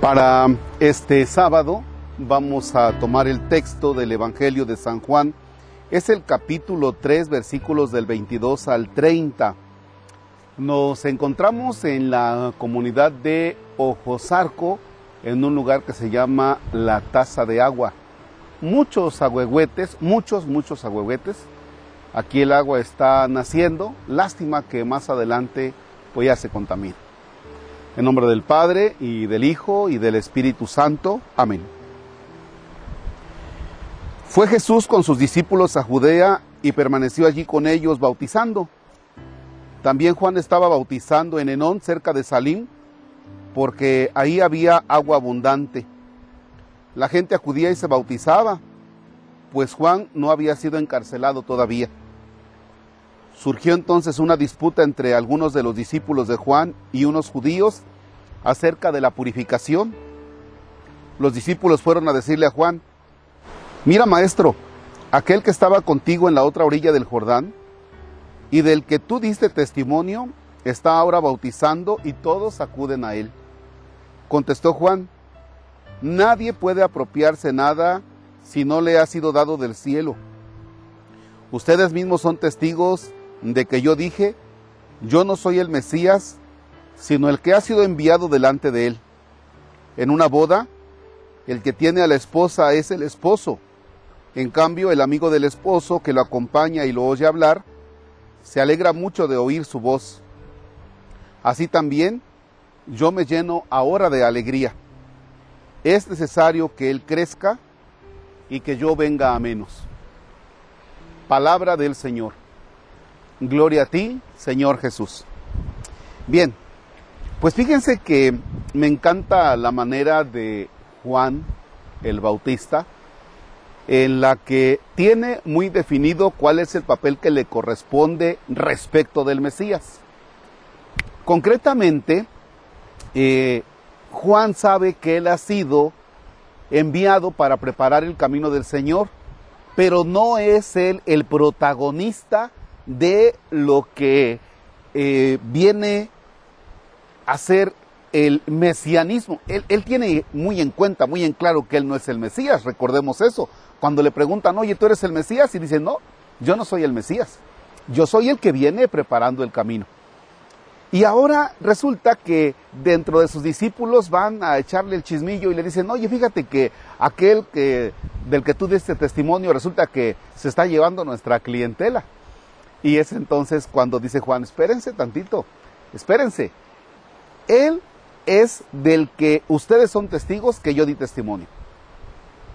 Para este sábado vamos a tomar el texto del Evangelio de San Juan. Es el capítulo 3, versículos del 22 al 30. Nos encontramos en la comunidad de Ojosarco, en un lugar que se llama La Taza de Agua. Muchos agüehuetes, muchos, muchos agüehuetes. Aquí el agua está naciendo. Lástima que más adelante pues ya se contamina. En nombre del Padre y del Hijo y del Espíritu Santo. Amén. Fue Jesús con sus discípulos a Judea y permaneció allí con ellos bautizando. También Juan estaba bautizando en Enón, cerca de Salim, porque ahí había agua abundante. La gente acudía y se bautizaba, pues Juan no había sido encarcelado todavía. Surgió entonces una disputa entre algunos de los discípulos de Juan y unos judíos acerca de la purificación. Los discípulos fueron a decirle a Juan, mira maestro, aquel que estaba contigo en la otra orilla del Jordán y del que tú diste testimonio, está ahora bautizando y todos acuden a él. Contestó Juan, nadie puede apropiarse nada si no le ha sido dado del cielo. Ustedes mismos son testigos de que yo dije, yo no soy el Mesías, sino el que ha sido enviado delante de él. En una boda, el que tiene a la esposa es el esposo. En cambio, el amigo del esposo que lo acompaña y lo oye hablar, se alegra mucho de oír su voz. Así también, yo me lleno ahora de alegría. Es necesario que Él crezca y que yo venga a menos. Palabra del Señor. Gloria a ti, Señor Jesús. Bien, pues fíjense que me encanta la manera de Juan el Bautista, en la que tiene muy definido cuál es el papel que le corresponde respecto del Mesías. Concretamente, eh, Juan sabe que él ha sido enviado para preparar el camino del Señor, pero no es él el protagonista de lo que eh, viene a ser el mesianismo. Él, él, tiene muy en cuenta, muy en claro que él no es el Mesías, recordemos eso. Cuando le preguntan, oye, ¿tú eres el Mesías? Y dice, no, yo no soy el Mesías, yo soy el que viene preparando el camino. Y ahora resulta que dentro de sus discípulos van a echarle el chismillo y le dicen, oye, fíjate que aquel que, del que tú diste testimonio resulta que se está llevando nuestra clientela. Y es entonces cuando dice Juan, espérense tantito, espérense. Él es del que ustedes son testigos que yo di testimonio.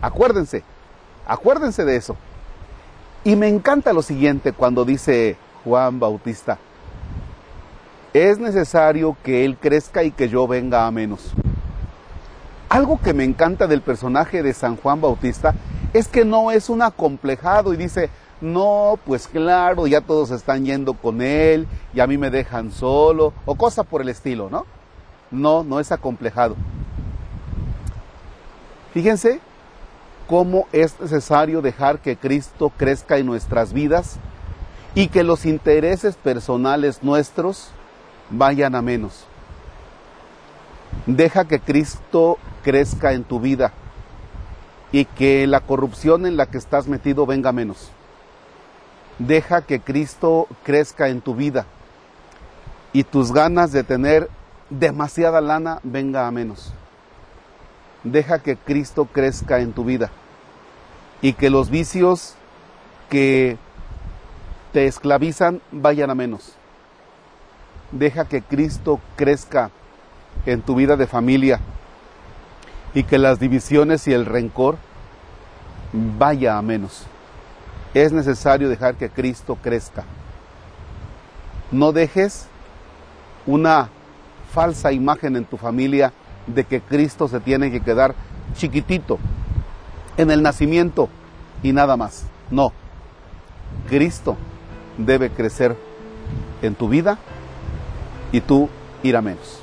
Acuérdense, acuérdense de eso. Y me encanta lo siguiente cuando dice Juan Bautista, es necesario que Él crezca y que yo venga a menos. Algo que me encanta del personaje de San Juan Bautista es que no es un acomplejado y dice, no, pues claro, ya todos están yendo con él y a mí me dejan solo, o cosa por el estilo, ¿no? No, no es acomplejado. Fíjense cómo es necesario dejar que Cristo crezca en nuestras vidas y que los intereses personales nuestros vayan a menos. Deja que Cristo crezca en tu vida y que la corrupción en la que estás metido venga menos. Deja que Cristo crezca en tu vida y tus ganas de tener demasiada lana venga a menos. Deja que Cristo crezca en tu vida y que los vicios que te esclavizan vayan a menos. Deja que Cristo crezca en tu vida de familia y que las divisiones y el rencor vaya a menos. Es necesario dejar que Cristo crezca. No dejes una falsa imagen en tu familia de que Cristo se tiene que quedar chiquitito en el nacimiento y nada más. No, Cristo debe crecer en tu vida y tú ir a menos.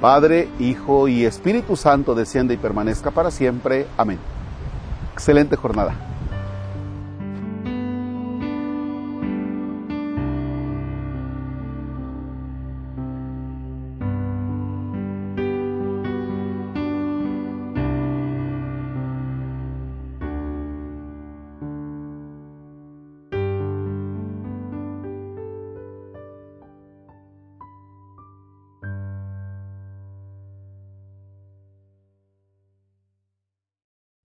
Padre, Hijo y Espíritu Santo desciende y permanezca para siempre. Amén. Excelente jornada.